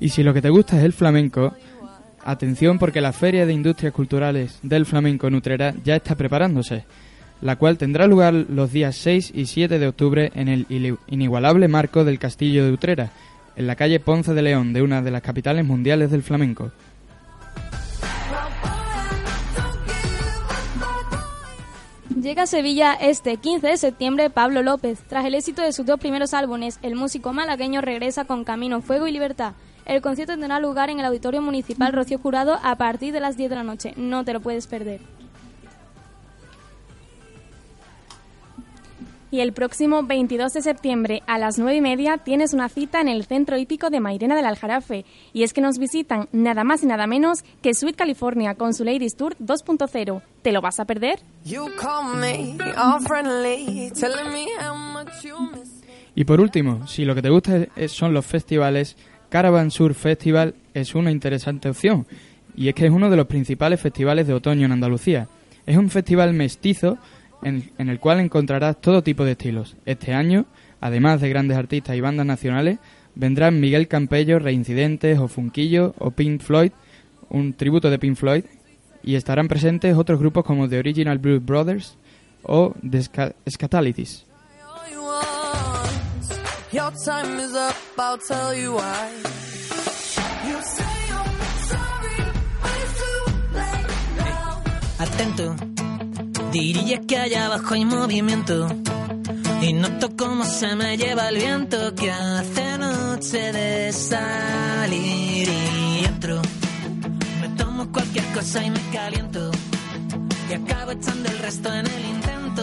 Y si lo que te gusta es el flamenco, atención porque la Feria de Industrias Culturales del Flamenco en Utrera ya está preparándose, la cual tendrá lugar los días 6 y 7 de octubre en el inigualable marco del Castillo de Utrera, en la calle Ponce de León, de una de las capitales mundiales del flamenco. Llega a Sevilla este 15 de septiembre Pablo López. Tras el éxito de sus dos primeros álbumes, el músico malagueño regresa con Camino, Fuego y Libertad. El concierto tendrá lugar en el Auditorio Municipal Rocío Jurado a partir de las 10 de la noche. No te lo puedes perder. Y el próximo 22 de septiembre a las 9 y media tienes una cita en el Centro Hípico de Mairena del Aljarafe. Y es que nos visitan nada más y nada menos que Sweet California con su Ladies Tour 2.0. ¿Te lo vas a perder? Y por último, si lo que te gusta son los festivales, Caravan Sur Festival es una interesante opción. Y es que es uno de los principales festivales de otoño en Andalucía. Es un festival mestizo en, el cual encontrarás todo tipo de estilos. Este año, además de grandes artistas y bandas nacionales, vendrán Miguel Campello, Reincidentes o Funquillo o Pink Floyd, un tributo de Pink Floyd, y estarán presentes otros grupos como The Original Blues Brothers o The Scatalities. Atento Diría que allá abajo hay movimiento. Y noto cómo se me lleva el viento que hace noche de salir y entro. Me tomo cualquier cosa y me caliento. Y acabo echando el resto en el intento.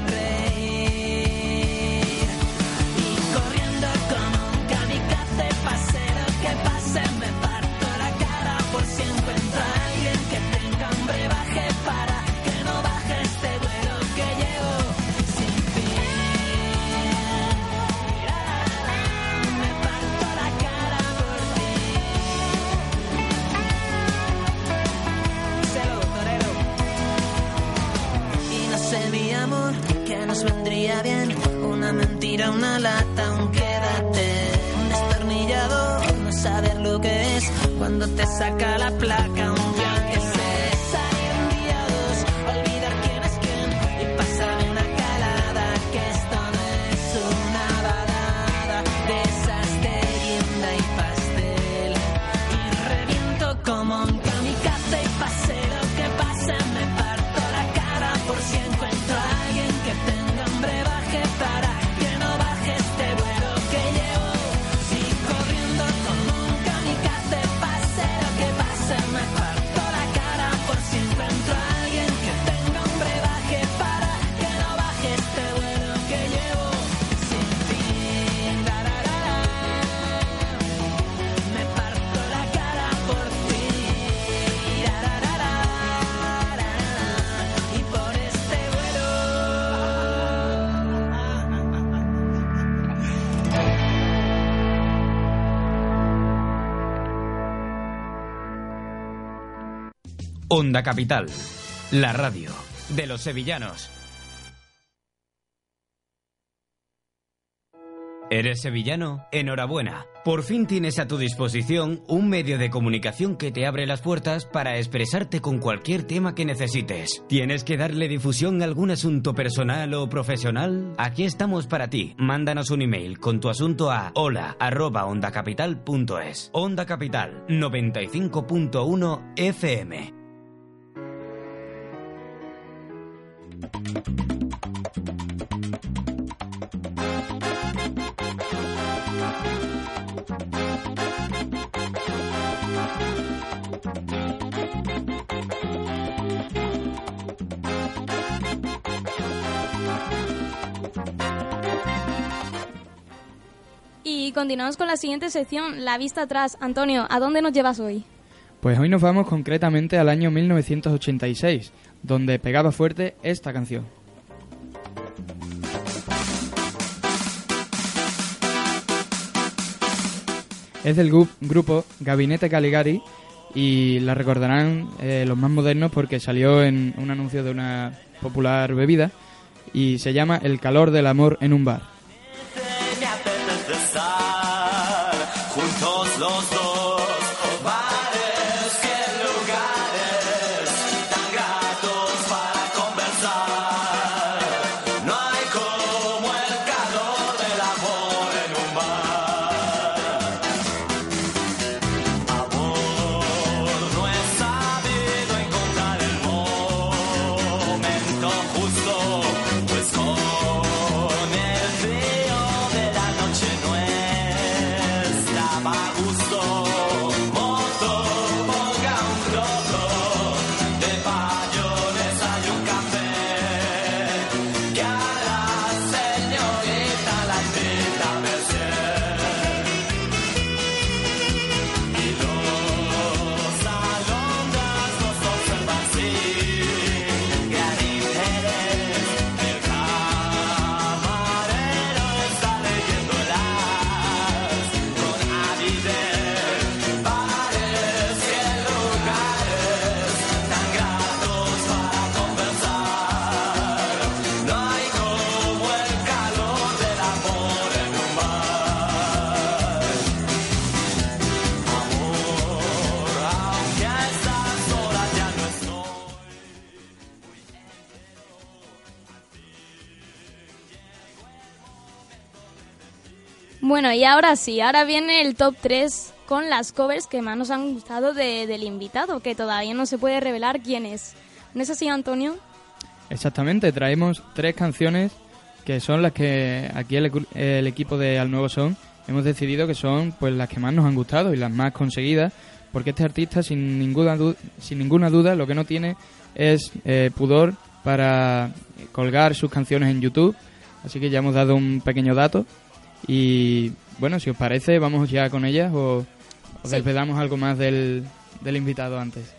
Saca la placa, Onda Capital, la radio de los sevillanos. ¿Eres sevillano? Enhorabuena. Por fin tienes a tu disposición un medio de comunicación que te abre las puertas para expresarte con cualquier tema que necesites. ¿Tienes que darle difusión a algún asunto personal o profesional? Aquí estamos para ti. Mándanos un email con tu asunto a hola@ondacapital.es. Onda Capital 95.1 FM. Y continuamos con la siguiente sección, La vista atrás. Antonio, ¿a dónde nos llevas hoy? Pues hoy nos vamos concretamente al año 1986, donde pegaba fuerte esta canción. Es del grupo Gabinete Caligari y la recordarán eh, los más modernos porque salió en un anuncio de una popular bebida y se llama El calor del amor en un bar. Ahora sí, ahora viene el top 3 con las covers que más nos han gustado de- del invitado, que todavía no se puede revelar quién es. ¿No es así, Antonio? Exactamente, traemos tres canciones que son las que aquí el, el equipo de Al Nuevo Son hemos decidido que son pues las que más nos han gustado y las más conseguidas, porque este artista sin ninguna sin ninguna duda lo que no tiene es eh, pudor para colgar sus canciones en YouTube, así que ya hemos dado un pequeño dato y bueno, si os parece vamos ya con ellas o, o Sí. desvelamos algo más del, del invitado antes.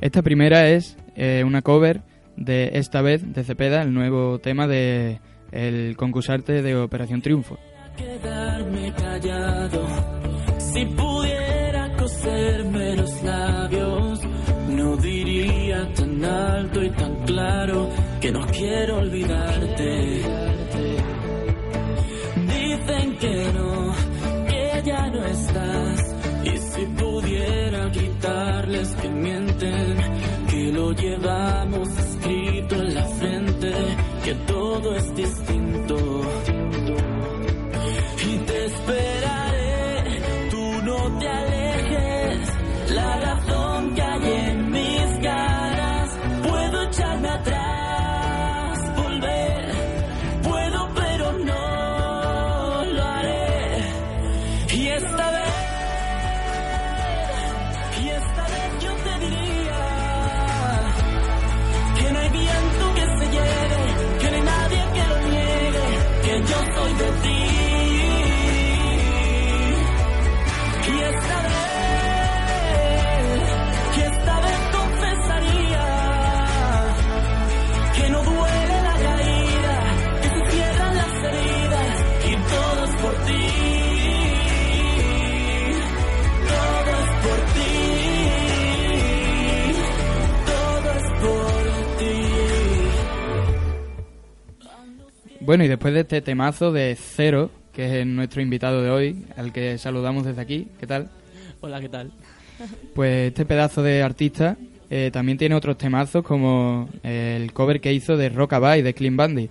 Esta primera es eh, una cover de esta vez de Cepeda, el nuevo tema de el concursarte de Operación Triunfo. quedarme callado. Si los labios, no diría tan alto y tan claro que no quiero olvidarte. Dicen que no, que ya no estás. Y si pudiera gritarles que mienten, que lo llevamos escrito en la frente, que todo es distinto Bueno, y después de este temazo de Cero, que es nuestro invitado de hoy, al que saludamos desde aquí, ¿qué tal? Hola, ¿qué tal? Pues este pedazo de artista eh, también tiene otros temazos como el cover que hizo de Rockabye de Clean Bandit.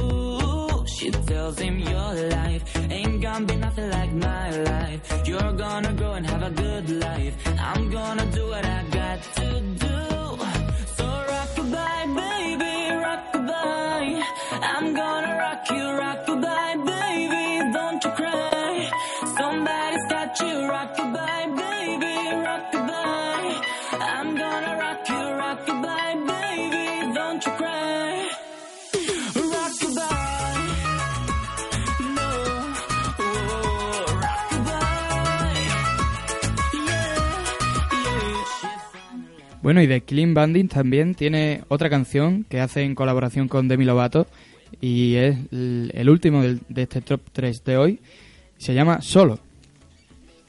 She tells him, Your life ain't gonna be nothing like my life. You're gonna grow and have a good life. I'm gonna do what I got to do. Bueno, y de Clean Bandit también tiene otra canción que hace en colaboración con Demi Lovato y es el, último de este top 3 de hoy. Se llama Solo.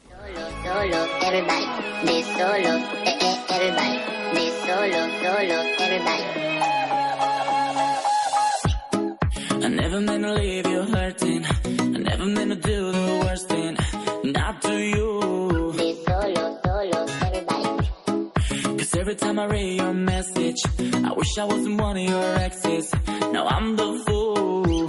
Solo, solo, everybody. Be solo, eh, eh, everybody. Be solo, solo, everybody. I never meant to leave you time I your message, I wish I wasn't one of your exes. Now I'm the fool.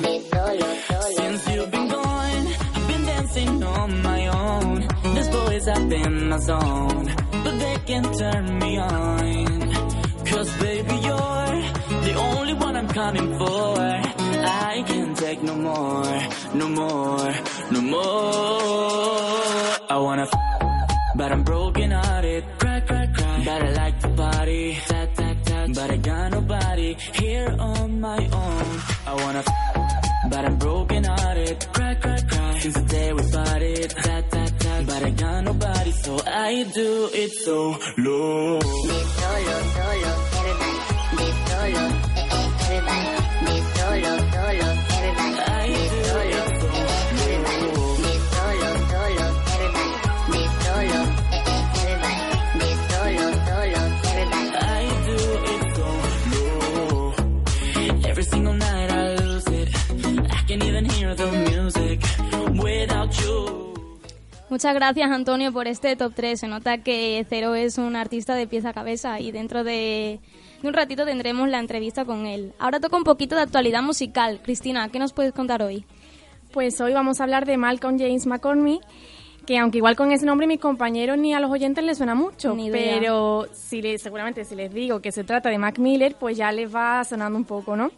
Since you've been gone, I've been dancing on my own. These boys have been my zone, but they can turn me on. Cause baby, you're the only one I'm coming for. I can't take no more, no more, no more. I wanna f- but I'm broken here on my own. I wanna but I'm broken hearted. Cry, cry, cry. Since the day we parted. Tat, tat, tat. But I got nobody, so I do it so low. Solo, solo, everybody. Be solo, eh, eh, everybody. Be solo, solo, everybody. Muchas gracias, Antonio, por este top 3. Se nota que Cero es un artista de pieza a cabeza y dentro de, un ratito tendremos la entrevista con él. Ahora toca un poquito de actualidad musical. Cristina, ¿qué nos puedes contar hoy? Pues hoy vamos a hablar de Malcolm James McCormick, que aunque igual con ese nombre mis compañeros ni a los oyentes les suena mucho, Ni idea. pero si les, seguramente si les digo que se trata de Mac Miller, pues ya les va sonando un poco, ¿no?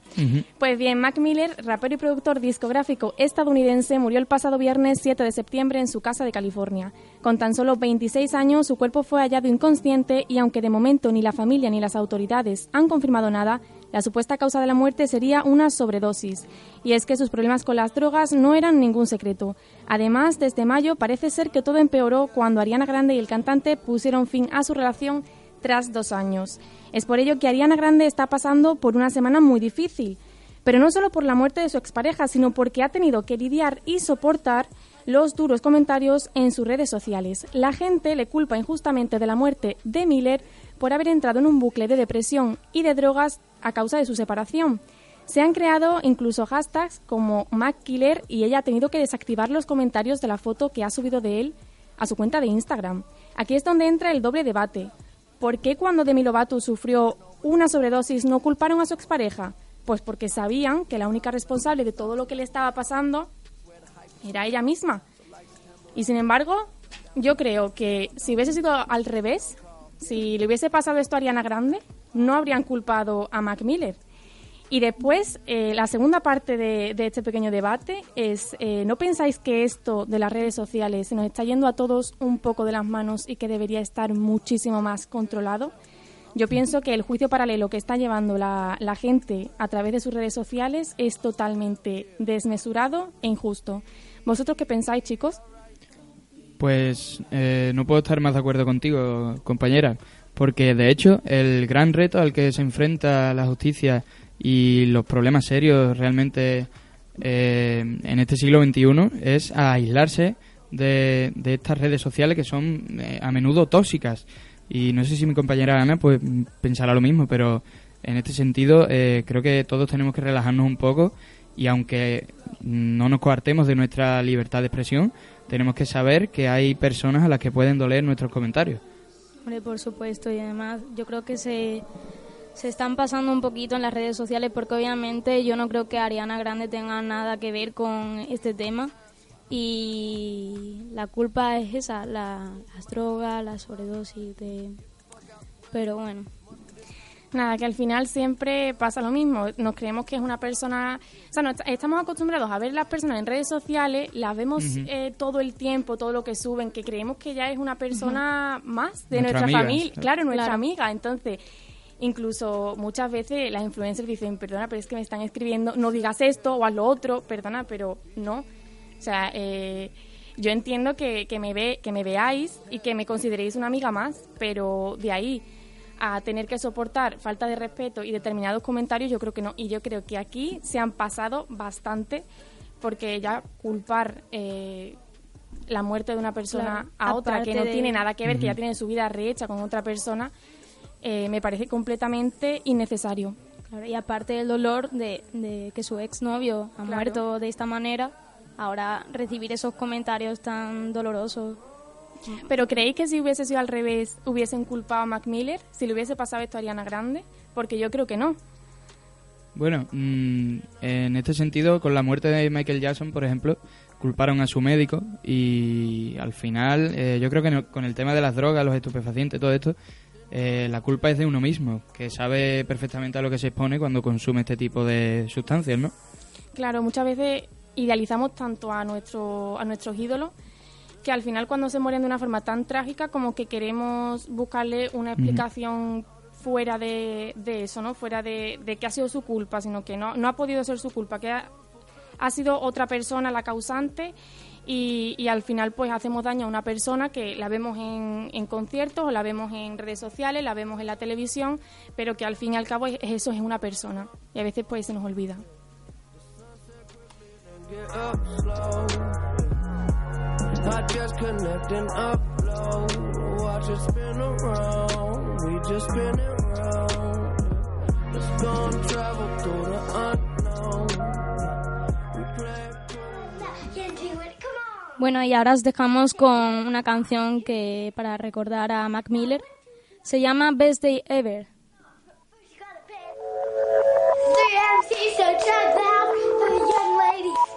Pues bien, Mac Miller, rapero y productor discográfico estadounidense, murió el pasado viernes 7 de septiembre en su casa de California. Con tan solo 26 años, su cuerpo fue hallado inconsciente y aunque de momento ni la familia ni las autoridades han confirmado nada, la supuesta causa de la muerte sería una sobredosis. Y es que sus problemas con las drogas no eran ningún secreto. Además, desde mayo parece ser que todo empeoró cuando Ariana Grande y el cantante pusieron fin a su relación tras dos años. Es por ello que Ariana Grande está pasando por una semana muy difícil. Pero no solo por la muerte de su expareja, sino porque ha tenido que lidiar y soportar los duros comentarios en sus redes sociales. La gente le culpa injustamente de la muerte de Miller por haber entrado en un bucle de depresión y de drogas a causa de su separación. Se han creado incluso hashtags como MacKiller y ella ha tenido que desactivar los comentarios de la foto que ha subido de él a su cuenta de Instagram. Aquí es donde entra el doble debate. ¿Por qué cuando Demi Lovato sufrió una sobredosis no culparon a su expareja? Pues porque sabían que la única responsable de todo lo que le estaba pasando era ella misma. Y sin embargo, yo creo que si hubiese sido al revés, si le hubiese pasado esto a Ariana Grande, no habrían culpado a Mac Miller. Y después, eh, la segunda parte de, de este pequeño debate es, eh, ¿no pensáis que esto de las redes sociales se nos está yendo a todos un poco de las manos y que debería estar muchísimo más controlado? Yo pienso que el juicio paralelo que está llevando la, la gente a través de sus redes sociales es totalmente desmesurado e injusto. ¿Vosotros qué pensáis, chicos? Pues eh, no puedo estar más de acuerdo contigo, compañera, porque de hecho el gran reto al que se enfrenta la justicia y los problemas serios realmente eh, en este siglo XXI es aislarse de, de estas redes sociales que son eh, a menudo tóxicas. Y no sé si mi compañera Ana pues pensará lo mismo, pero en este sentido eh, creo que todos tenemos que relajarnos un poco y aunque no nos coartemos de nuestra libertad de expresión, tenemos que saber que hay personas a las que pueden doler nuestros comentarios. Hombre, por supuesto, y además yo creo que se, se están pasando un poquito en las redes sociales porque obviamente yo no creo que Ariana Grande tenga nada que ver con este tema. Y la culpa es esa, la- las drogas, la sobredosis de... Pero bueno, Nada, que al final siempre pasa lo mismo. Nos creemos que es una persona. O sea, no, est- estamos acostumbrados a ver las personas en redes sociales, las vemos eh, todo el tiempo, todo lo que suben, que creemos que ya es una persona más de Nuestra familia. Claro, nuestra Claro. amiga. Entonces, incluso muchas veces las influencers dicen, perdona, pero es que me están escribiendo, no digas esto o haz lo otro, perdona, pero no. O sea, eh, yo entiendo que, que, me ve, que me veáis y que me consideréis una amiga más, pero de ahí a tener que soportar falta de respeto y determinados comentarios, yo creo que no. Y yo creo que aquí se han pasado bastante porque ya culpar eh, la muerte de una persona Claro, a otra que no de- tiene nada que ver, que ya tiene su vida rehecha con otra persona, eh, me parece completamente innecesario. claro, y aparte del dolor de, de que su exnovio ha Claro. muerto de esta manera, ahora recibir esos comentarios tan dolorosos. Pero ¿creéis que si hubiese sido al revés hubiesen culpado a Mac Miller? Si le hubiese pasado esto a Ariana Grande? Porque yo creo que no. Bueno, mm, en este sentido, con la muerte de Michael Jackson, por ejemplo, culparon a su médico y al final, eh, yo creo que no- con el tema de las drogas, los estupefacientes, todo esto, eh, la culpa es de uno mismo, que sabe perfectamente a lo que se expone cuando consume este tipo de sustancias, ¿no? Claro, muchas veces idealizamos tanto a, nuestro, a nuestros ídolos que al final cuando se mueren de una forma tan trágica como que queremos buscarle una explicación fuera de, de eso, ¿no? Fuera de, de que ha sido su culpa, sino que no, no ha podido ser su culpa, que ha, ha sido otra persona la causante y, y al final pues hacemos daño a una persona que la vemos en, en conciertos o la vemos en redes sociales, la vemos en la televisión, pero que al fin y al cabo es, es eso, es una persona y a veces pues se nos olvida. I just connect and upload. Watch it spin around. We just spin it round. Let's go and travel through the unknown. We play Bueno, y ahora os dejamos con una canción que para recordar a Mac Miller se llama Best Day Ever. Three MCs, check out for the young ladies.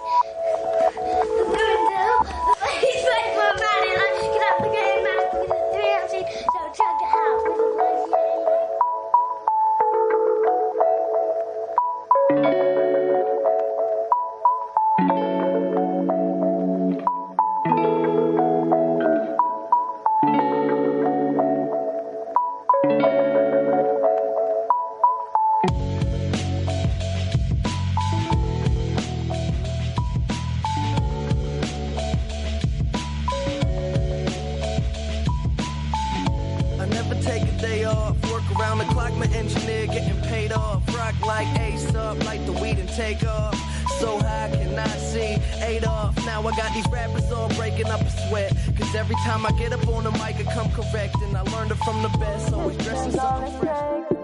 Take off. So high can I see eight off. Now I got these rappers all breaking up a sweat. Cause every time I get up on the mic, I come correct. And I learned it from the best. Always dressing something fresh.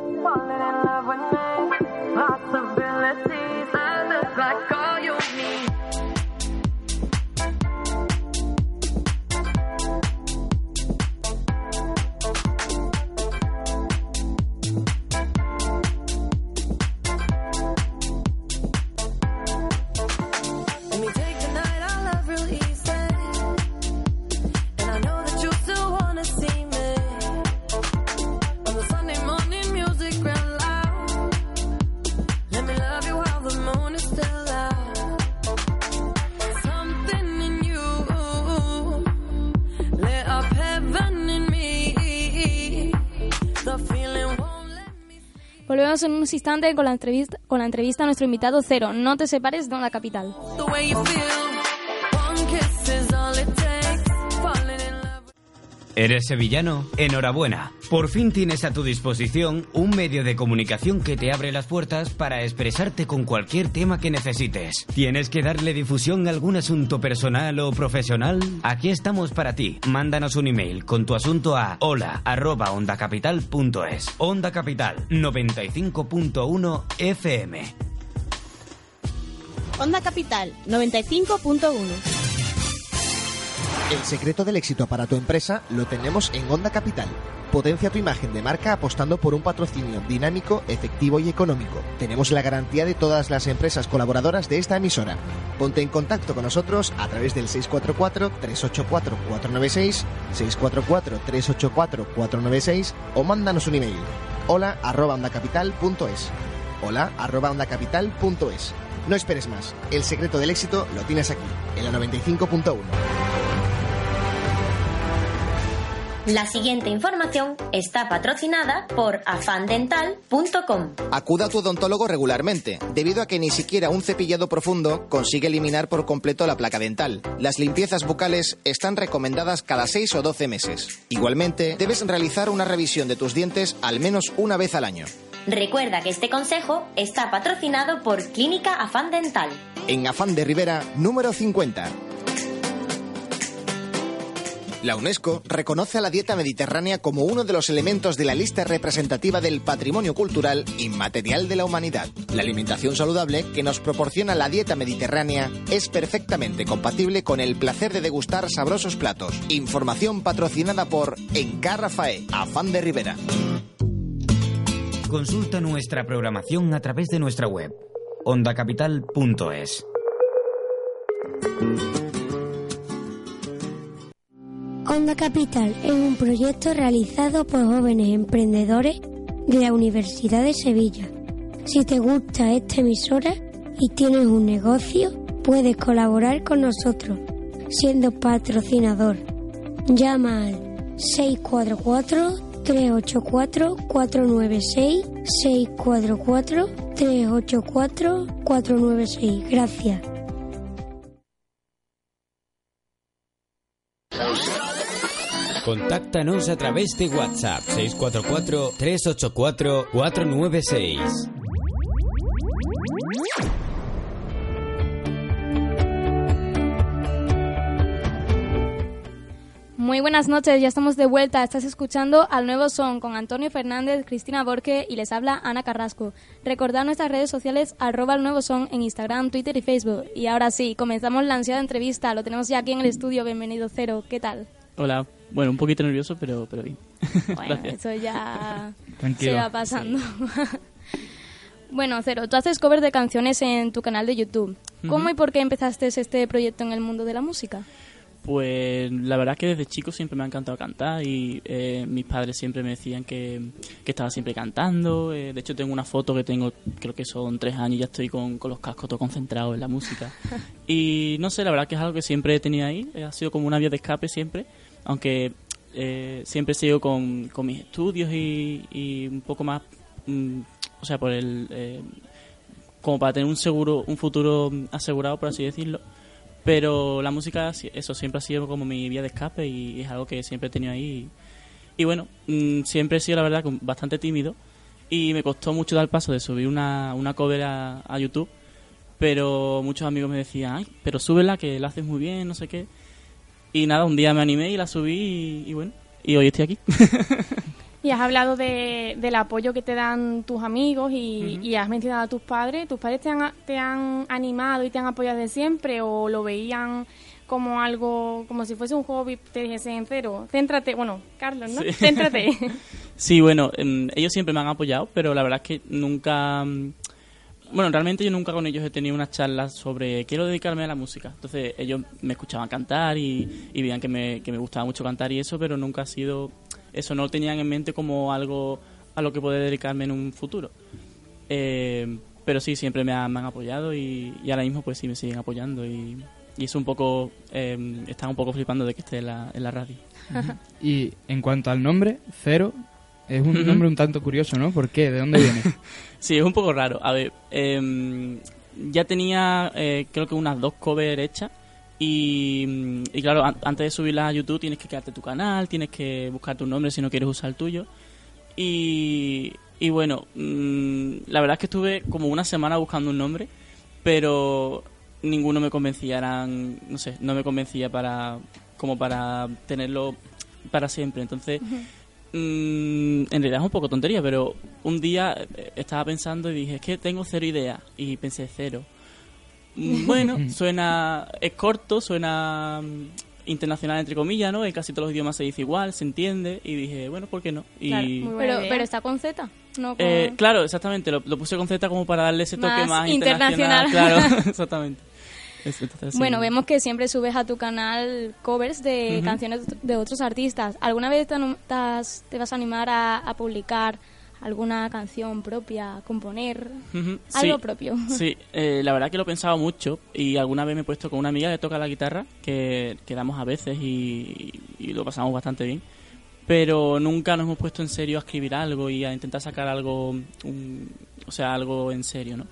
En unos instantes con la entrevista, con la entrevista a nuestro invitado Cero. No te separes de Onda Capital. ¿Eres sevillano? Enhorabuena. Por fin tienes a tu disposición un medio de comunicación que te abre las puertas para expresarte con cualquier tema que necesites. ¿Tienes que darle difusión a algún asunto personal o profesional? Aquí estamos para ti. Mándanos un email con tu asunto a hola@ondacapital.es. Onda Capital 95.1 FM. Onda Capital 95.1. El secreto del éxito para tu empresa lo tenemos en Onda Capital. Potencia tu imagen de marca apostando por un patrocinio dinámico, efectivo y económico. Tenemos la garantía de todas las empresas colaboradoras de esta emisora. Ponte en contacto con nosotros a través del 644-384-496, 644-384-496 o mándanos un email. Hola arroba ondacapital.es. Hola arroba ondacapital.es. No esperes más. El secreto del éxito lo tienes aquí, en la 95.1. La siguiente información está patrocinada por afandental.com. Acuda a tu odontólogo regularmente, debido a que ni siquiera un cepillado profundo consigue eliminar por completo la placa dental. Las limpiezas bucales están recomendadas cada 6 o 12 meses. Igualmente, debes realizar una revisión de tus dientes al menos una vez al año. Recuerda que este consejo está patrocinado por Clínica Afán Dental. En Afán de Rivera, número 50. La UNESCO reconoce a la dieta mediterránea como uno de los elementos de la lista representativa del patrimonio cultural inmaterial de la humanidad. La alimentación saludable que nos proporciona la dieta mediterránea es perfectamente compatible con el placer de degustar sabrosos platos. Información patrocinada por Encarrafae, Afán de Rivera. Consulta nuestra programación a través de nuestra web ondacapital.es. Onda Capital es un proyecto realizado por jóvenes emprendedores de la Universidad de Sevilla. Si te gusta esta emisora y tienes un negocio, puedes colaborar con nosotros siendo patrocinador. Llama al 644-384-496, 644-384-496. Gracias. Contáctanos a través de WhatsApp 644 384 496. Muy buenas noches, ya estamos de vuelta. Estás escuchando al nuevo son con Antonio Fernández, Cristina Borque y les habla Ana Carrasco. Recordad nuestras redes sociales arroba al nuevo son en Instagram, Twitter y Facebook. Y ahora sí, comenzamos la ansiada entrevista. Lo tenemos ya aquí en el estudio. Bienvenido Cero. ¿Qué tal? Hola, bueno, un poquito nervioso, pero, pero bien. Bueno, eso ya Tranquilo. se va pasando. bueno, Cero, tú haces covers de canciones en tu canal de YouTube. ¿Cómo y por qué empezaste este proyecto en el mundo de la música? Pues la verdad es que desde chico siempre me ha encantado cantar y eh, mis padres siempre me decían que, que estaba siempre cantando. eh, de hecho tengo una foto que tengo, creo que son tres años y ya estoy con, con los cascos todo concentrado en la música. Y no sé, la verdad que es algo que siempre he tenido ahí, ha sido como una vía de escape siempre, aunque eh, siempre he seguido con, con mis estudios y, y un poco más, mm, o sea, por el... eh, como para tener un seguro, un futuro asegurado, por así decirlo. Pero la música, eso siempre ha sido como mi vía de escape y es algo que siempre he tenido ahí. Y, bueno, mm, siempre he sido, la verdad, bastante tímido y me costó mucho dar el paso de subir una, una cover a, a YouTube. Pero muchos amigos me decían, ay, pero súbela, que la haces muy bien, no sé qué. Y nada, un día me animé y la subí y, y bueno, y hoy estoy aquí. Y has hablado de, del apoyo que te dan tus amigos y, y has mencionado a tus padres. ¿Tus padres te han, te han animado y te han apoyado de siempre o lo veían como algo, como si fuese un hobby? Te dijesen cero, céntrate, bueno, Carlos, ¿no? Sí. Céntrate. Sí, bueno, ellos siempre me han apoyado, pero la verdad es que nunca... Bueno, realmente yo nunca con ellos he tenido unas charlas sobre quiero dedicarme a la música. Entonces ellos me escuchaban cantar y, y veían que me, que me gustaba mucho cantar y eso, pero nunca ha sido... Eso no lo tenían en mente como algo a lo que poder dedicarme en un futuro. Eh, pero sí, siempre me han, me han apoyado y, y ahora mismo pues sí me siguen apoyando y, y es un poco... Eh, están un poco flipando de que esté en la, en la radio. Y en cuanto al nombre, Cero, es un nombre un tanto curioso, ¿no? ¿Por qué? ¿De dónde viene? Sí, es un poco raro. A ver, em, ya tenía eh, creo que unas dos covers hechas Y, y claro, an- antes de subirlas a YouTube tienes que crearte tu canal, tienes que buscar tu nombre si no quieres usar el tuyo. Y, y bueno, mm, la verdad es que estuve como una semana buscando un nombre, pero ninguno me convencía, no sé, no me convencía para como para tenerlo para siempre. Entonces, en realidad es un poco tontería, pero un día eh, estaba pensando y dije, es que tengo cero ideas. Y pensé, cero. Mm, Bueno, suena, es corto, suena mm, internacional entre comillas, ¿no? En casi todos los idiomas se dice igual, se entiende. Y dije, bueno, ¿por qué no? Y, Claro, pero, pero está con Z, no con... eh, claro, exactamente, lo, lo puse con Z como para darle ese toque Más más, internacional. Claro, exactamente. Sí. Bueno, vemos que siempre subes a tu canal covers de canciones de otros artistas. ¿Alguna vez te, vas a animar a, a publicar alguna canción propia, componer algo sí, propio? Sí, eh, la verdad que lo he pensado mucho y alguna vez me he puesto con una amiga que toca la guitarra, que quedamos a veces y, y lo pasamos bastante bien, pero nunca nos hemos puesto en serio a escribir algo y a intentar sacar algo, un- o sea, algo en serio, ¿no?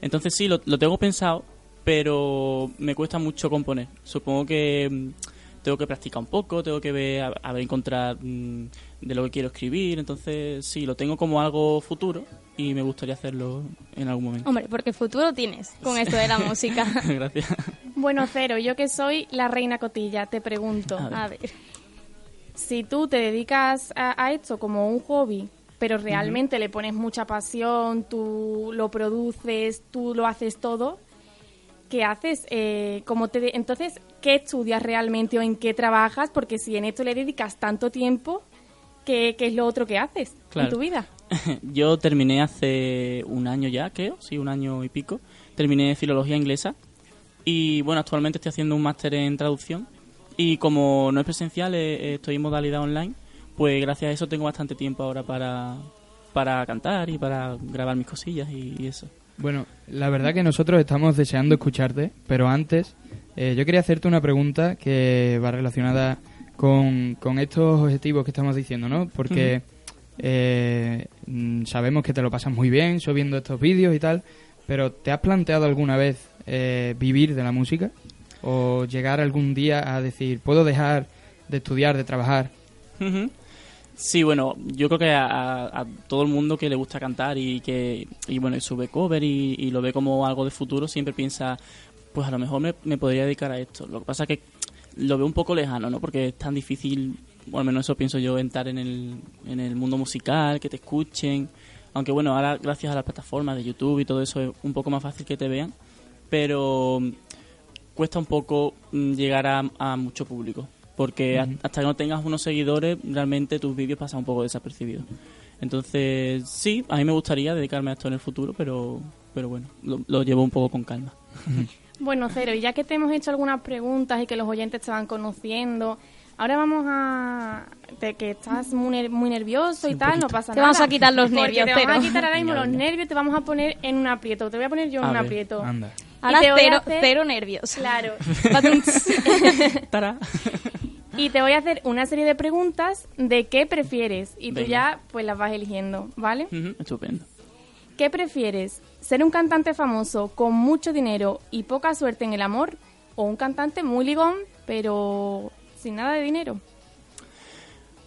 Entonces sí, lo, lo tengo pensado, pero me cuesta mucho componer. Supongo que mm, tengo que practicar un poco, tengo que ver, a, a ver, encontrar mm, de lo que quiero escribir, entonces sí, lo tengo como algo futuro y me gustaría hacerlo en algún momento. Hombre, porque futuro tienes con esto de la música. Gracias. Bueno, Cero, yo que soy la reina cotilla, te pregunto. A ver. Si tú te dedicas a, a esto como un hobby, pero realmente le pones mucha pasión, tú lo produces, tú lo haces todo, ¿qué haces? Eh, ¿cómo te de- Entonces, ¿qué estudias realmente o en qué trabajas? Porque si en esto le dedicas tanto tiempo, ¿qué, qué es lo otro que haces Claro. en tu vida? Yo terminé hace un año ya, creo, sí, un año y pico. Terminé filología inglesa y bueno, actualmente estoy haciendo un máster en traducción y como no es presencial, eh, estoy en modalidad online, pues gracias a eso tengo bastante tiempo ahora para, para cantar y para grabar mis cosillas y, y eso. Bueno, la verdad que nosotros estamos deseando escucharte, pero antes eh, yo quería hacerte una pregunta que va relacionada con, con estos objetivos que estamos diciendo, ¿no? Porque eh, mm, sabemos que te lo pasas muy bien subiendo estos vídeos y tal, pero ¿te has planteado alguna vez eh, vivir de la música? ¿O llegar algún día a decir, puedo dejar de estudiar, de trabajar? Ujú. Sí, bueno, yo creo que a, a- todo el mundo que le gusta cantar y que y bueno, y sube cover y, lo ve como algo de futuro, siempre piensa, pues a lo mejor me, me podría dedicar a esto. Lo que pasa es que lo veo un poco lejano, ¿no? Porque es tan difícil, o al menos eso pienso yo, entrar en el, en el mundo musical, que te escuchen. Aunque bueno, ahora gracias a las plataformas de YouTube y todo eso es un poco más fácil que te vean, pero cuesta un poco mm, llegar a, a mucho público. Porque Ujú. hasta que no tengas unos seguidores, realmente tus vídeos pasan un poco desapercibidos. Entonces, sí, a mí me gustaría dedicarme a esto en el futuro, pero, pero bueno, lo, lo llevo un poco con calma. Bueno, Cero, y ya que te hemos hecho algunas preguntas y que los oyentes te van conociendo, ahora vamos a... De que estás muy, ner- muy nervioso y tal, no pasa Te nada. vamos a quitar los nervios, Te vamos a quitar ahora mismo los nervios, te vamos a poner en un aprieto. Te voy a poner yo en A un ver, aprieto. anda. Ahora Y te voy a cero, hacer- cero nervios. Claro. Y te voy a hacer una serie de preguntas de qué prefieres. Y tú Venga. ya pues las vas eligiendo, ¿vale? Estupendo. ¿Qué prefieres? ¿Ser un cantante famoso con mucho dinero y poca suerte en el amor? ¿O un cantante muy ligón, pero sin nada de dinero?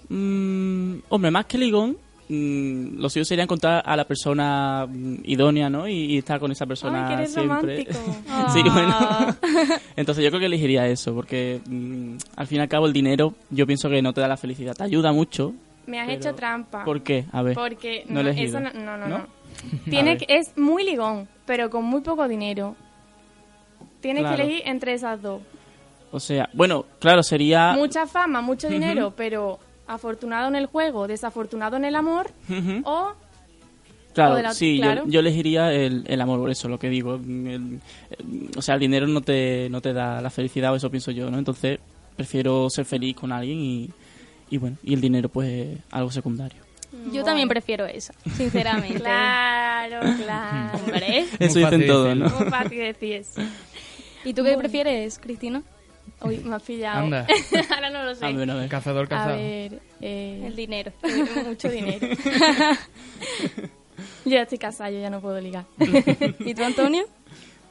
Mm, hombre, más que ligón, mm, lo suyo sería encontrar a la persona mm, idónea, ¿no? Y, y estar con esa persona Ay, que eres siempre. sí, Ah. bueno. Entonces yo creo que elegiría eso, porque mm, al fin y al cabo el dinero yo pienso que no te da la felicidad. Te ayuda mucho. Me has pero- hecho trampa. ¿Por qué? A ver. Porque no, no, eso no, no, no. Tiene que, es muy ligón, pero con muy poco dinero. Tienes Claro. que elegir entre esas dos. O sea, bueno, claro, sería... Mucha fama, mucho dinero, pero afortunado en el juego, desafortunado en el amor, o Claro, o de la- sí, yo- claro. Yo, elegiría el, el amor, por eso lo que digo. El- el- o sea, el dinero no te, no te da la felicidad, o eso pienso yo, ¿no? Entonces, prefiero ser feliz con alguien y, y bueno, y el dinero, pues, algo secundario. Yo también prefiero esa, sinceramente. Claro, claro. Hombre. Eso dicen todos, ¿no? Muy fácil decir eso. ¿Y tú qué prefieres, Cristina? Uy, me has pillado. Anda. Ahora no lo sé. A ver, a ver. Cazador, A ver, eh, El dinero. mucho dinero. yo ya estoy casada, yo ya no puedo ligar. ¿Y tú, Antonio?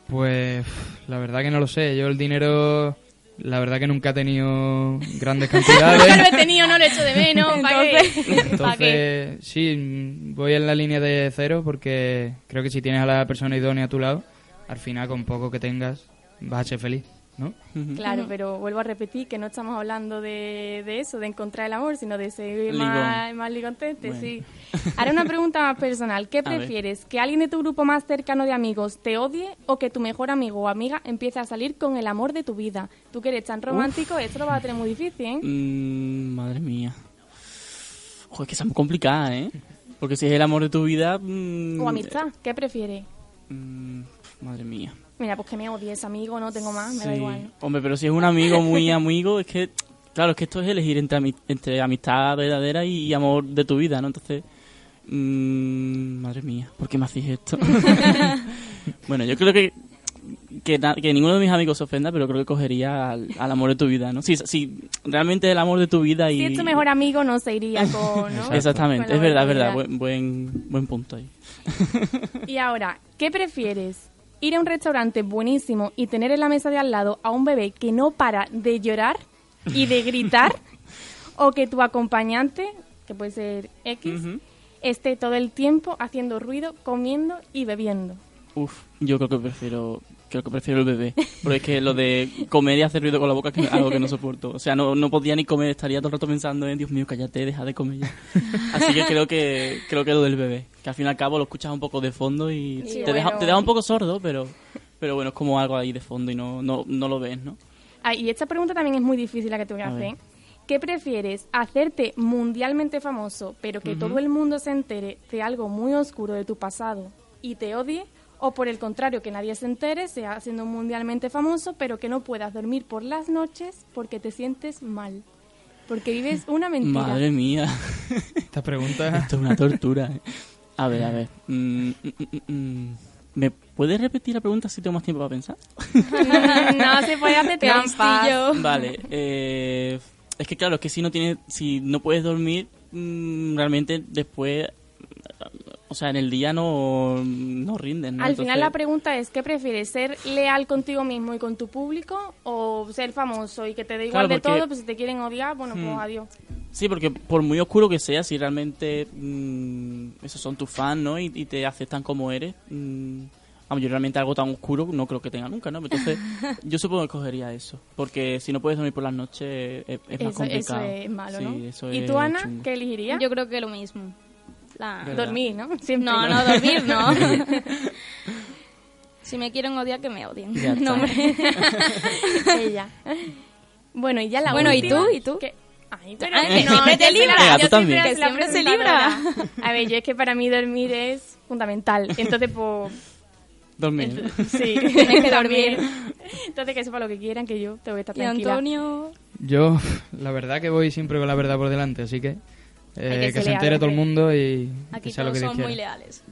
Pues la verdad que no lo sé. Yo el dinero La verdad que nunca he tenido grandes Yo lo cantidades. he tenido, no lo echo de menos. ¿Para qué? ¿Pa' qué? Entonces, sí, mm, voy en la línea de cero porque creo que si tienes a la persona idónea a tu lado, al final con poco que tengas vas a ser feliz, ¿no? Claro, pero vuelvo a repetir que no estamos hablando de, de eso, de encontrar el amor, sino de ser más, más ligontente, Bueno. sí. Ahora una pregunta más personal. ¿Qué A ver. prefieres? ¿Que alguien de tu grupo más cercano de amigos te odie o que tu mejor amigo o amiga empiece a salir con el amor de tu vida? Tú que eres tan romántico, esto lo vas a tener muy difícil, ¿eh? Mm, madre mía. Joder, que es muy complicada, ¿eh? Porque si es el amor de tu vida... mm, O amistad, ¿qué prefieres? mm, madre mía. Mira, pues que me odies, amigo, no tengo más, me da igual. ¿no? Hombre, pero si es un amigo muy amigo, es que... Claro, es que esto es elegir entre, ami- entre amistad verdadera y amor de tu vida, ¿no? Entonces... mm, madre mía, ¿por qué me hacéis esto? bueno, yo creo que... Que, ninguno de mis amigos se ofenda, pero creo que cogería al, al amor de tu vida, ¿no? Si, si realmente el amor de tu vida y... Si es tu mejor amigo, no se iría con... ¿no? Exactamente, Con es verdad, es verdad. verdad. Buen, buen, buen punto ahí. Y ahora, ¿qué prefieres? ¿Ir a un restaurante buenísimo y tener en la mesa de al lado a un bebé que no para de llorar y de gritar? ¿O que tu acompañante, que puede ser X, esté todo el tiempo haciendo ruido, comiendo y bebiendo? Uf, yo creo que prefiero creo que prefiero el bebé. Porque es que lo de comer y hacer ruido con la boca es algo que no soporto. O sea, no, no podía ni comer, estaría todo el rato pensando en Dios mío, cállate, deja de comer ya. Así que creo que creo que lo del bebé. Que al fin y al cabo lo escuchas un poco de fondo y Sí, te, deja, bueno. te deja un poco sordo, pero pero bueno, es como algo ahí de fondo y no, no, no lo ves, ¿no? Ah, y esta pregunta también es muy difícil la que te voy a, A hacer. ver. ¿Qué prefieres? ¿Hacerte mundialmente famoso, pero que todo el mundo se entere de algo muy oscuro de tu pasado y te odie? ¿O por el contrario, que nadie se entere, sea siendo mundialmente famoso, pero que no puedas dormir por las noches porque te sientes mal? Porque vives una mentira. Madre mía. Esta pregunta... Esto es una tortura. ¿eh? A ver, a ver. Mm, mm, mm, mm. ¿Me puedes repetir la pregunta si tengo más tiempo para pensar? no se puede hacer trampas. Vale. eh, es que claro, es que si no tienes, si no puedes dormir, realmente después, o sea, en el día no, no rinden. ¿no? Al final Entonces- la pregunta es, ¿qué prefieres? ¿Ser leal contigo mismo y con tu público o ser famoso y que te dé igual Claro, de porque- todo? Pues si te quieren odiar, bueno, pues Hmm. adiós. Sí, porque por muy oscuro que sea, si realmente mm, esos son tus fans, ¿no? Y, y te aceptan como eres, mm, vamos, yo realmente algo tan oscuro no creo que tenga nunca, ¿no? Entonces, yo supongo que escogería eso, porque si no puedes dormir por las noches es, es más complicado. eso es malo, Sí, ¿no? eso ¿Y tú, Ana, chungo. qué elegirías? Yo creo que lo mismo. La-. Dormir, ¿no? Siempre. No, no, dormir no. si me quieren odiar, que me odien. Ya no, hombre. Ella. Bueno, y ya la Bueno, ¿y última, tú? ¿Y tú? que- Ay, pero Ay, que no, siempre te libras. yo Venga, tú también. Que siempre se presentadora. A ver, yo es que para mí dormir es fundamental. Entonces, pues... Dormir. Sí, Tienes que dormir. Entonces, que sepa lo que quieran, que yo tengo que estar Y tranquila. Antonio... Yo, la verdad que voy siempre con la verdad por delante, así que, eh, que se entere todo el mundo y Aquí que sea lo todos que Dios son quiera. muy leales.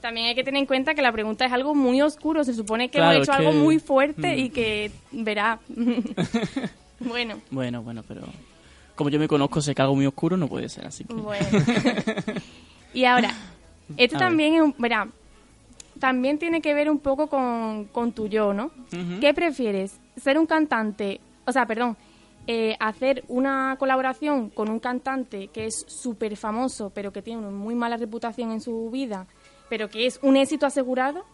También hay que tener en cuenta que la pregunta es algo muy oscuro. Se supone que Claro, hemos hecho algo muy fuerte Mm. y que verá. bueno, Bueno, bueno, pero como yo me conozco, sé que algo muy oscuro no puede ser, así que... bueno. y ahora, esto A ver. también es un... Verá, también tiene que ver un poco con, con tu yo, ¿no? ¿Qué prefieres? ¿Ser un cantante? O sea, perdón. Eh, hacer una colaboración con un cantante que es súper famoso, pero que tiene una muy mala reputación en su vida, pero que es un éxito asegurado.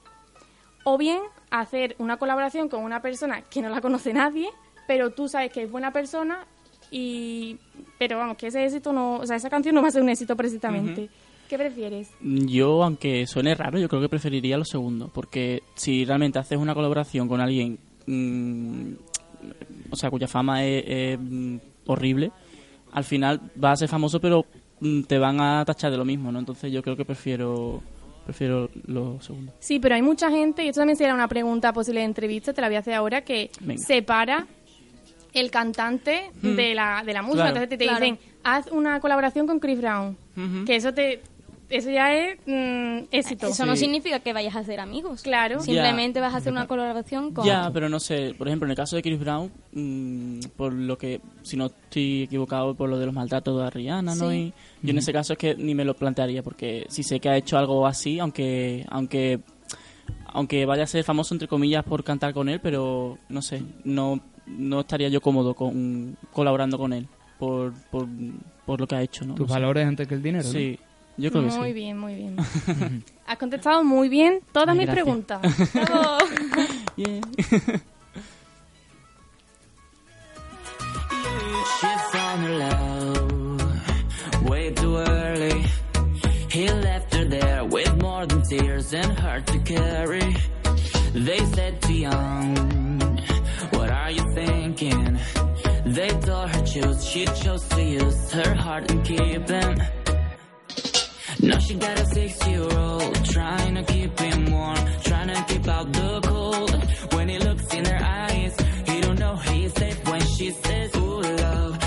O bien hacer una colaboración con una persona que no la conoce nadie, pero tú sabes que es buena persona y... Pero vamos, que ese éxito no... O sea, esa canción no va a ser un éxito precisamente. ¿Qué prefieres? Yo, aunque suene raro, yo creo que preferiría lo segundo, porque si realmente haces una colaboración con alguien, mm, o sea, cuya fama es, es, mm, horrible, al final vas a ser famoso, pero mm, te van a tachar de lo mismo, ¿no? Entonces yo creo que prefiero prefiero lo segundo. Sí, pero hay mucha gente, y esto también sería una pregunta posible de entrevista, te la voy a hacer ahora, que Venga. separa el cantante Hmm. de, la, de la música. Claro. Entonces te, te Claro. dicen, haz una colaboración con Chris Brown. Que eso te eso ya es mm, éxito. Eso no Sí. significa que vayas a ser amigos. Claro. Simplemente vas a hacer una colaboración con... Ya, pero no sé, por ejemplo, en el caso de Chris Brown, mm, por lo que, si no estoy equivocado, por lo de los maltratos de Rihanna, ¿no? Sí. Y yo en ese caso es que ni me lo plantearía, porque si sé que ha hecho algo así, aunque aunque aunque vaya a ser famoso, entre comillas, por cantar con él, pero no sé, no no estaría yo cómodo con colaborando con él por, por, por lo que ha hecho, ¿no? Tus No sé. valores antes que el dinero. ¿no? Sí, yo creo que muy sí. bien, muy bien. Has contestado muy bien todas Ay, mis gracias. preguntas. Bravo. Yeah. She found her love way too early. He left her there with more than tears and hurt to carry. They said too young, what are you thinking? They told her choose, she chose to use her heart and keep him. Now she got a six-year-old trying to keep him warm, trying to keep out the cold. When he looks in her eyes, he don't know he's safe when she says, "Ooh, love,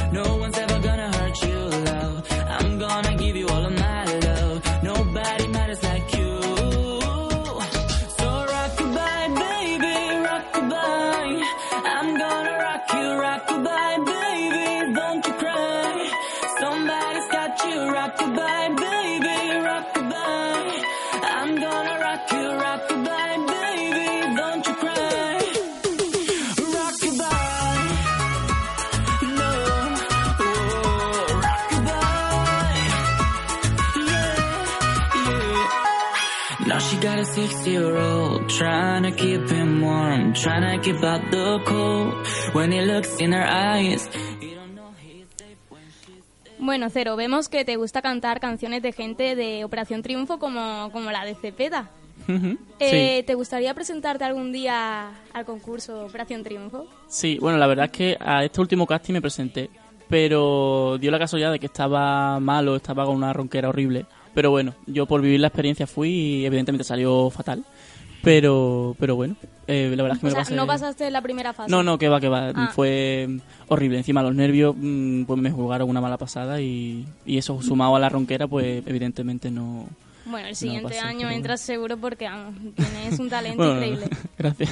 got a six-year-old trying to keep him warm, trying to keep out the cold. When he looks in her eyes, Bueno, Cero, vemos que te gusta cantar canciones de gente de Operación Triunfo como, como la de Cepeda. Eh, ¿Te gustaría presentarte algún día al concurso Operación Triunfo? Sí, bueno, la verdad es que a este último casting me presenté, pero dio la casualidad de que estaba malo, estaba con una ronquera horrible. Pero bueno, yo por vivir la experiencia fui y evidentemente salió fatal. Pero, pero bueno, eh, la verdad es que O me sea, pasé... no pasaste la primera fase. No, no, que va, que va. Ah. Fue horrible. Encima los nervios mm, pues me jugaron una mala pasada y, y eso sumado a la ronquera pues evidentemente no... Bueno, el no siguiente pasé, año pero entras seguro porque vamos, tienes un talento Bueno, increíble. Gracias.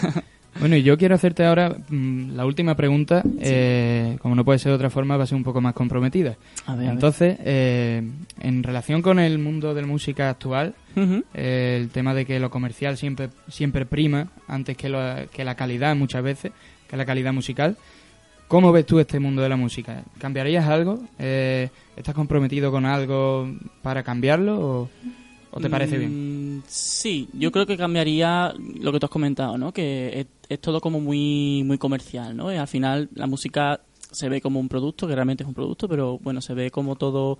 Bueno, y yo quiero hacerte ahora mm, la última pregunta, eh, como no puede ser de otra forma, va a ser un poco más comprometida. A ver, a ver. Entonces, eh, en relación con el mundo de la música actual, eh, el tema de que lo comercial siempre siempre prima antes que, lo- que la calidad muchas veces, que la calidad musical. ¿Cómo ves tú este mundo de la música? ¿Cambiarías algo? Eh, ¿Estás comprometido con algo para cambiarlo o, o te parece bien? Mm, Sí, yo creo que cambiaría lo que tú has comentado, ¿no? Que es, es todo como muy muy comercial, ¿no? Y al final la música se ve como un producto, que realmente es un producto, pero bueno, se ve como todo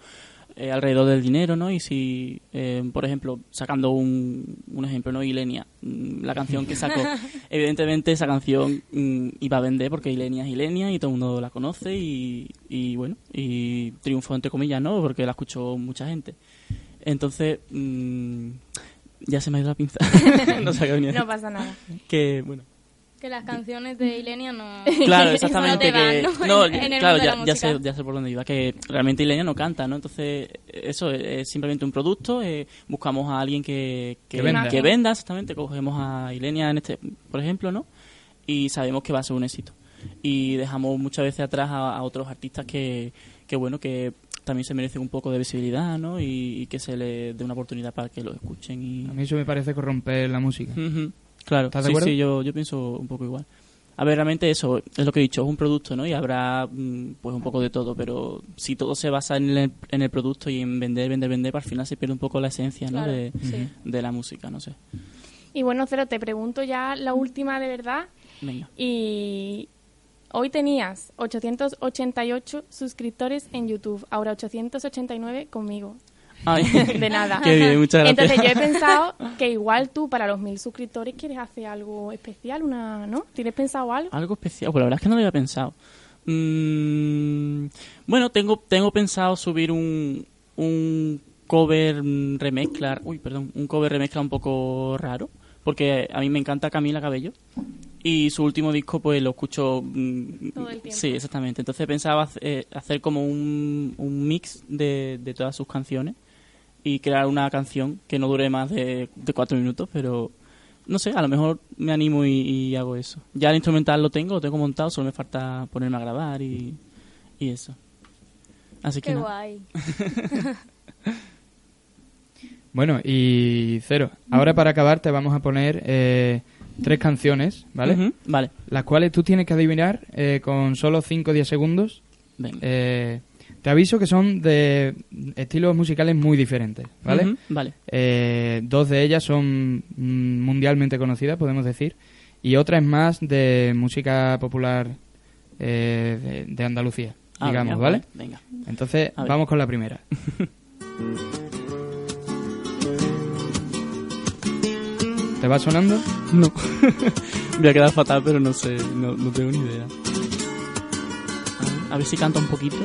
eh, alrededor del dinero, ¿no? Y si, eh, por ejemplo, sacando un, un ejemplo, ¿no? Ilenia, mm, la canción que sacó, evidentemente esa canción mm, iba a vender porque Ilenia es Ilenia y todo el mundo la conoce y, y bueno, y triunfó entre comillas, ¿no? Porque la escuchó mucha gente. Entonces, mm, ya se me ha ido la pinza. no sé qué venía. No pasa nada. Que, bueno. Que las canciones de Ilenia no... Claro, exactamente. que, ¿no? no, En- en el claro, ya, ya sé, ya sé por dónde iba. Que realmente Ilenia no canta, ¿no? Entonces, eso es, es simplemente un producto. eh, buscamos a alguien que, que, Que venda. que venda, exactamente. Cogemos a Ilenia, en este, por ejemplo, ¿no? Y sabemos que va a ser un éxito. Y dejamos muchas veces atrás a, a otros artistas que, que, bueno, que también se merecen un poco de visibilidad, ¿no? Y, y que se les dé una oportunidad para que lo escuchen. Y... A mí eso me parece corromper la música. Ujú, Claro, ¿Estás de sí, acuerdo? sí, yo, yo pienso un poco igual. A ver, realmente eso es lo que he dicho, es un producto, ¿no? Y habrá mm, pues un poco de todo, pero si todo se basa en el, en el producto y en vender, vender, vender, al final se pierde un poco la esencia, ¿no? Claro, de, sí. de la música, no sé. Y bueno, Cero, te pregunto ya la última de verdad. Venga. Y hoy tenías 888 suscriptores en YouTube, ahora 889 conmigo. Ay, de nada. qué bien, muchas gracias. Entonces yo he pensado que igual tú para los mil suscriptores quieres hacer algo especial, una, ¿no? ¿Tienes pensado algo? Algo especial, pues la verdad es que no lo había pensado. Mm, bueno, tengo, tengo pensado subir un, un cover remezcla, uy, perdón, un cover remezcla un poco raro, porque a mí me encanta Camila Cabello y su último disco pues lo escucho mm, Todo el tiempo. sí exactamente entonces pensaba eh, hacer como un, un mix de, de todas sus canciones y crear una canción que no dure más de, de cuatro minutos pero no sé a lo mejor me animo y, y hago eso ya el instrumental lo tengo lo tengo montado solo me falta ponerme a grabar y, y eso así que Qué guay. Bueno, y Cero, ahora para acabar te vamos a poner eh, tres canciones, ¿vale? Vale. Las cuales tú tienes que adivinar eh, con solo 5 o 10 segundos. Venga. Eh, te aviso que son de estilos musicales muy diferentes, ¿vale? Vale. Eh, dos de ellas son mm, mundialmente conocidas, podemos decir, y otra es más de música popular eh, de, de Andalucía, Ah, digamos, venga, ¿vale? venga. Entonces, vamos con la primera. ¿Te va sonando? No. Voy a quedar fatal, pero no sé, no, no tengo ni idea. A ver, a ver si canta un poquito.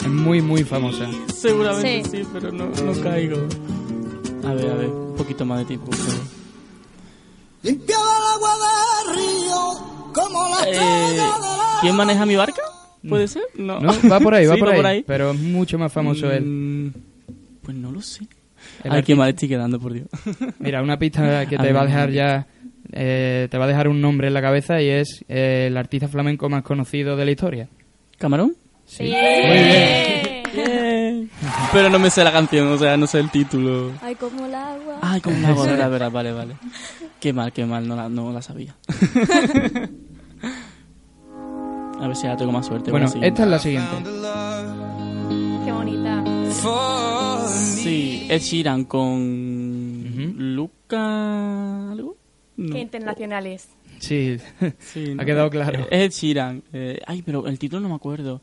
Es muy, muy famosa. Seguramente Sí. sí, pero no, no caigo. A ver, a ver, un poquito más de tiempo, por favor. Limpiaba el agua del río como la Eh, ¿Quién maneja mi barca? ¿Puede ser? No. No, va por ahí, va Sí, por, ahí, pero es mucho más famoso él. Pues no lo sé. El Ay, qué mal estoy quedando, por Dios. Mira, una pista que te va a dejar ya, eh, te va a dejar un nombre en la cabeza y es eh, el artista flamenco más conocido de la historia. ¿Camarón? Sí. Muy bien. Bien. Pero no me sé la canción, o sea, no sé el título. Ay, como el agua. Ay, como una agua, verdad, verdad, vale, vale. Qué mal, qué mal, no la, no la sabía. A ver si ahora tengo más suerte. Bueno, sí. esta es la siguiente. Qué bonita. Sí, Ed Sheeran con Luca... ¿algo? No. Qué internacionales. Sí, Sí, ha no. quedado claro. Es Ed Sheeran. Eh, ay, pero el título no me acuerdo.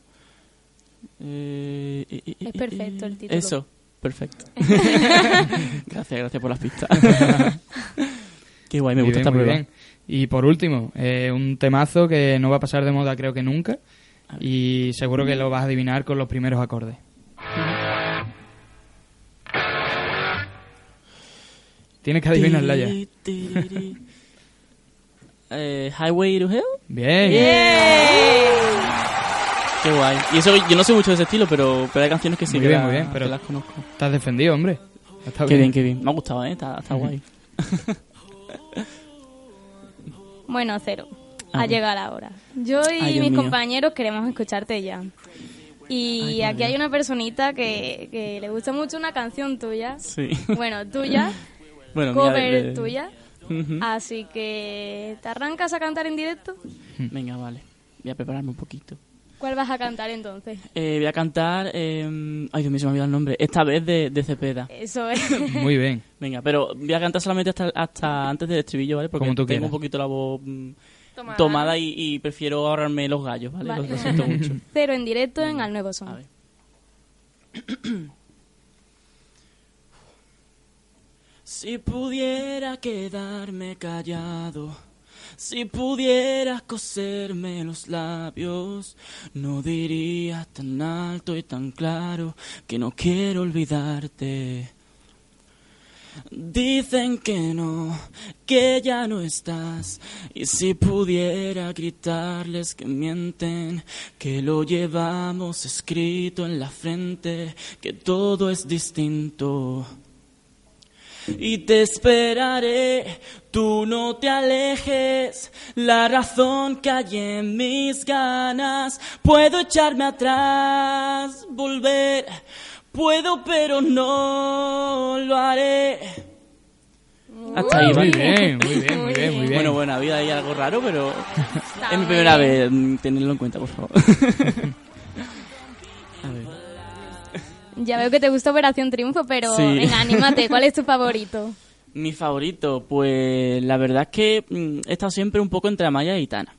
Eh, eh, eh, Es eh, perfecto eh, el título. Eso, perfecto. gracias, gracias por las pistas. Qué guay, me Muy gusta bien, esta muy prueba. bien. Y por último, eh, un temazo que no va a pasar de moda creo que nunca y seguro que lo vas a adivinar con los primeros acordes. Tienes que adivinarla ya. Eh, Highway to Hell. Bien. Qué guay. Y eso, yo no sé mucho de ese estilo, pero, pero hay canciones que sí Muy que, bien, la- muy bien, que pero las conozco. Estás defendido, hombre. Está Qué bien, qué bien. Me ha gustado, ¿eh? Está, guay. Bueno, cero. A Ha llegado la hora. Yo y Ay, mis mío. compañeros queremos escucharte ya. Y Ay, aquí hay una personita que, que le gusta mucho una canción tuya. Sí. Bueno, tuya. Bueno, mía, cover de- de- tuya. Ujú. Así que, ¿te arrancas a cantar en directo? Venga, vale. Voy a prepararme un poquito. ¿Cuál vas a cantar entonces? Eh, voy a cantar... eh, ay, Dios mío, se me ha olvidado el nombre. Esta vez de, de Cepeda. Eso es. Muy bien. Venga, pero voy a cantar solamente hasta, hasta antes del estribillo, ¿vale? Porque Como tú tengo quieras. un poquito la voz mm, Tomada. tomada, y, y prefiero ahorrarme los gallos, ¿vale? Vale. Lo, lo siento mucho. Cero en directo en Al Nuevo Son. Si pudiera quedarme callado, si pudieras coserme los labios, no diría tan alto y tan claro que no quiero olvidarte. Dicen que no, que ya no estás. Y si pudiera gritarles que mienten, que lo llevamos escrito en la frente, que todo es distinto. Y te esperaré, tú no te alejes, la razón que hay en mis ganas. Puedo echarme atrás, volver, puedo pero no lo haré. Hasta ahí, Muy bien, muy bien, muy bien, muy bien. Bueno, bueno, había ahí algo raro, pero es mi primera vez, tenedlo en cuenta, por favor. Ya veo que te gusta Operación Triunfo, pero Sí. venga, anímate. ¿Cuál es tu favorito? Mi favorito, pues la verdad es que mm, he estado siempre un poco entre Amaya y Aitana.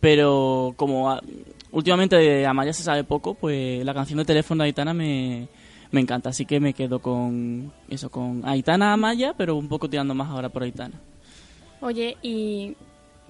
Pero como ah, últimamente de Amaya se sabe poco, pues la canción de teléfono de Aitana me, me encanta. Así que me quedo con eso, con Aitana Amaya, pero un poco tirando más ahora por Aitana. Oye, ¿y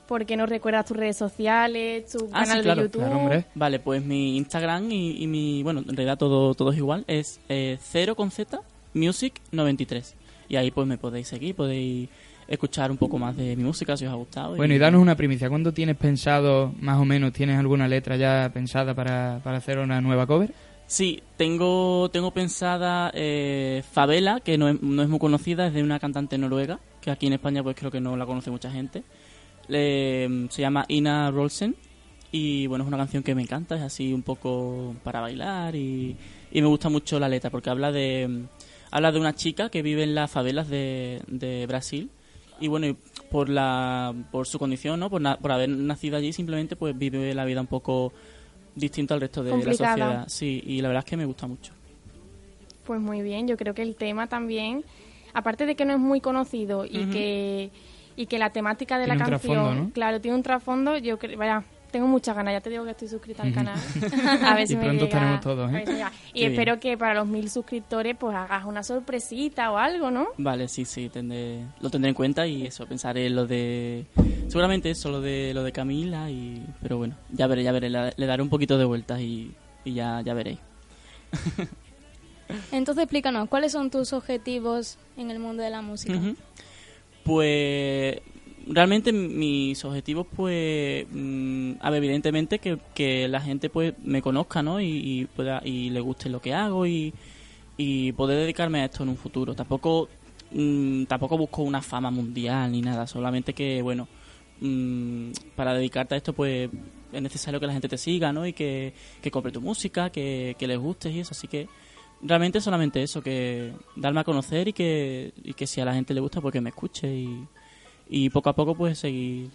por qué no recuerdas tus redes sociales, tu Ah, canal sí, claro, de YouTube? Vale, pues mi Instagram y, y mi, bueno, en realidad todo, todo es igual, es eh, 0 con Z, Music 93. Y ahí pues me podéis seguir, podéis escuchar un poco más de mi música si os ha gustado. Bueno, y danos una primicia. ¿Cuándo tienes pensado, más o menos, tienes alguna letra ya pensada para, para hacer una nueva cover? Sí, tengo, tengo pensada eh, Favela, que no es, no es muy conocida, es de una cantante noruega, que aquí en España pues creo que no la conoce mucha gente. Le- se llama Ina Rolsen y bueno, es una canción que me encanta, es así un poco para bailar y, y me gusta mucho la letra porque habla de... habla de una chica que vive en las favelas de, de Brasil y bueno, por la por su condición, ¿no? Por, na- por haber nacido allí simplemente pues vive la vida un poco distinta al resto de Complicada. la sociedad. Sí, y la verdad es que me gusta mucho. Pues muy bien, yo creo que el tema también, aparte de que no es muy conocido y que y que la temática de Tiene la canción, trasfondo, ¿no? claro, tiene un trasfondo, yo creo, vaya, tengo muchas ganas, ya te digo que estoy suscrita al canal. A ver si Y me pronto llega- estaremos todos, ¿eh? si. Y Qué espero que para los mil suscriptores pues hagas una sorpresita o algo, ¿no? Vale, sí, sí, tendré, lo tendré en cuenta y eso, pensaré en lo de... Seguramente eso, lo de, lo de Camila, y pero bueno, ya veré, ya veré, le, le daré un poquito de vueltas y, y ya, ya veréis. Entonces explícanos, ¿cuáles son tus objetivos en el mundo de la música? Pues realmente mis objetivos, pues, mm, a ver, evidentemente que, que la gente pues me conozca, ¿no? Y, pueda y le guste lo que hago y, y poder dedicarme a esto en un futuro. Tampoco mm, tampoco busco una fama mundial ni nada, solamente que bueno, mm, para dedicarte a esto pues es necesario que la gente te siga, ¿no? Y que, que compre tu música, que, que les guste y eso, así que realmente solamente eso, que darme a conocer y que, y que si a la gente le gusta, pues que me escuche y, y poco a poco pues seguir,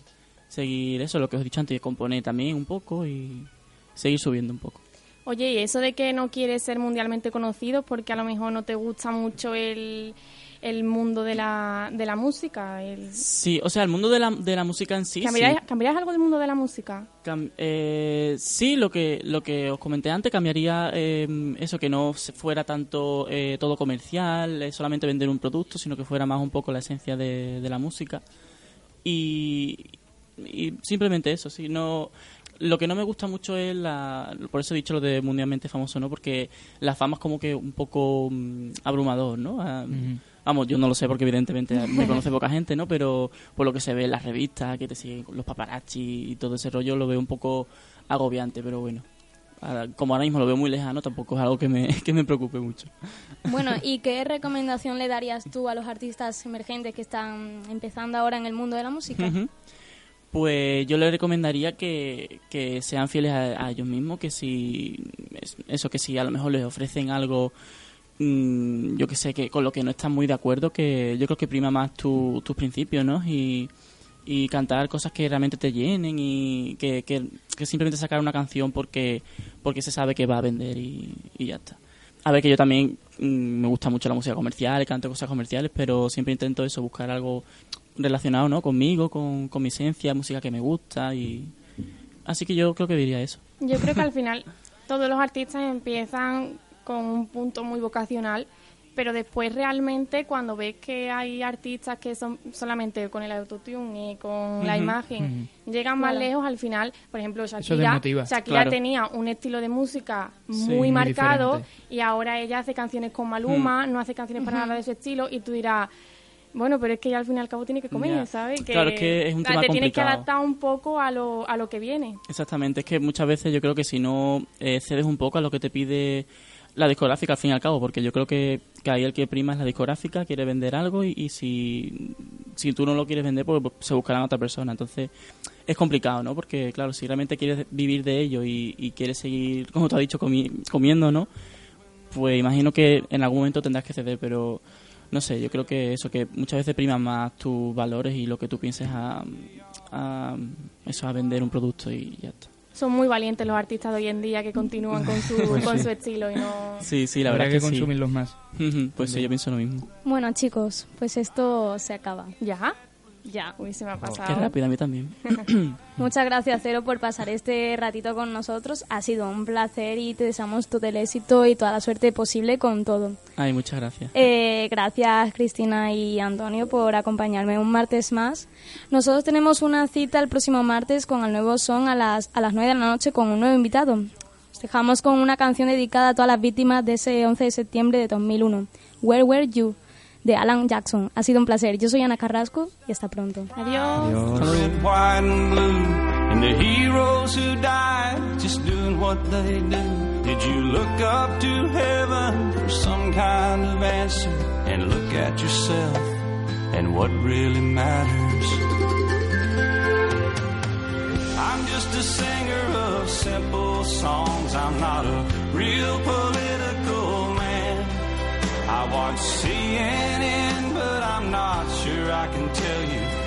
seguir eso, lo que os he dicho antes, componer también un poco y seguir subiendo un poco. Oye, y eso de que no quieres ser mundialmente conocido porque a lo mejor no te gusta mucho el, el mundo de la, de la música. El... Sí, o sea, el mundo de la, de la música en sí. ¿Cambiarías, sí. cambiarías algo del mundo de la música? Cam- eh, sí, lo que lo que os comenté antes cambiaría eh, eso que no se fuera tanto eh, todo comercial, eh, solamente vender un producto, sino que fuera más un poco la esencia de, de la música y, y simplemente eso. Sí, no lo que no me gusta mucho es la por eso he dicho lo de mundialmente famoso, no, porque la fama es como que un poco mm, abrumador, ¿no? Ah, Vamos, yo no lo sé porque evidentemente me conoce poca gente, ¿no? Pero por lo que se ve en las revistas, que te siguen los paparazzi y todo ese rollo, lo veo un poco agobiante, pero bueno. Ahora, como ahora mismo lo veo muy lejano, tampoco es algo que me, que me preocupe mucho. Bueno, ¿y qué recomendación le darías tú a los artistas emergentes que están empezando ahora en el mundo de la música? Pues yo les recomendaría que, que sean fieles a, a ellos mismos, que si es- eso que si a lo mejor les ofrecen algo, mm, yo que sé, que con lo que no están muy de acuerdo, que yo creo que prima más tu- tus principios, ¿no? Y, y cantar cosas que realmente te llenen y que, que, simplemente sacar una canción porque, porque se sabe que va a vender y, y ya está. A ver, que yo también mm, me gusta mucho la música comercial, canto cosas comerciales, pero siempre intento eso, buscar algo relacionado ¿no? conmigo, con, con mi esencia, música que me gusta y... Así que yo creo que diría eso. Yo creo que al final todos los artistas empiezan con un punto muy vocacional, pero después realmente cuando ves que hay artistas que son solamente con el autotune y con la imagen llegan más Claro. lejos al final, por ejemplo Shakira. Shakira Claro. tenía un estilo de música muy marcado y ahora ella hace canciones con Maluma, no hace canciones para nada de su estilo y tú dirás bueno, pero es que ella al fin y al cabo tiene que comer, Ya. ¿sabes? Claro, es que es un o sea, tema te tienes que complicado. adaptar un poco a lo, a lo que viene. Exactamente, es que muchas veces yo creo que si no eh, cedes un poco a lo que te pide la discográfica al fin y al cabo, porque yo creo que, que ahí el que prima es la discográfica, quiere vender algo y, si, si tú no lo quieres vender, pues, pues, se buscarán a otra persona. Entonces es complicado, ¿no? Porque claro, si realmente quieres vivir de ello y, quieres seguir, como tú has dicho, comi- comiendo, ¿no? Pues imagino que en algún momento tendrás que ceder, pero no sé, yo creo que eso, que muchas veces priman más tus valores y lo que tú pienses a, a eso, a vender un producto y ya está. Son muy valientes los artistas de hoy en día que continúan con su, Pues con sí. su estilo y no... Sí, sí, la verdad es que que, sí. consumirlos más. Pues sí, yo pienso lo mismo. Bueno, chicos, pues esto se acaba. ¿Ya? Ya, uy, se me ha Qué pasado. rápido, a mí también. Muchas gracias, Cero, por pasar este ratito con nosotros. Ha sido un placer y te deseamos todo el éxito y toda la suerte posible con todo. Ay, muchas gracias. Eh, gracias, Cristina y Antonio, por acompañarme un martes más. Nosotros tenemos una cita el próximo martes con el nuevo son a las, a las 9 de la noche con un nuevo invitado. Os dejamos con una canción dedicada a todas las víctimas de ese 11 de septiembre de 2001, Where Were You, de Alan Jackson. Ha sido un placer. Yo soy Ana Carrasco y hasta pronto. Adiós. Red, white, and blue, and the heroes who died just doing what they do. Did you look up to heaven for some kind of answer and look at yourself and what really matters? I'm just a singer of simple songs. I'm not a real political. I watch CNN, but I'm not sure I can tell you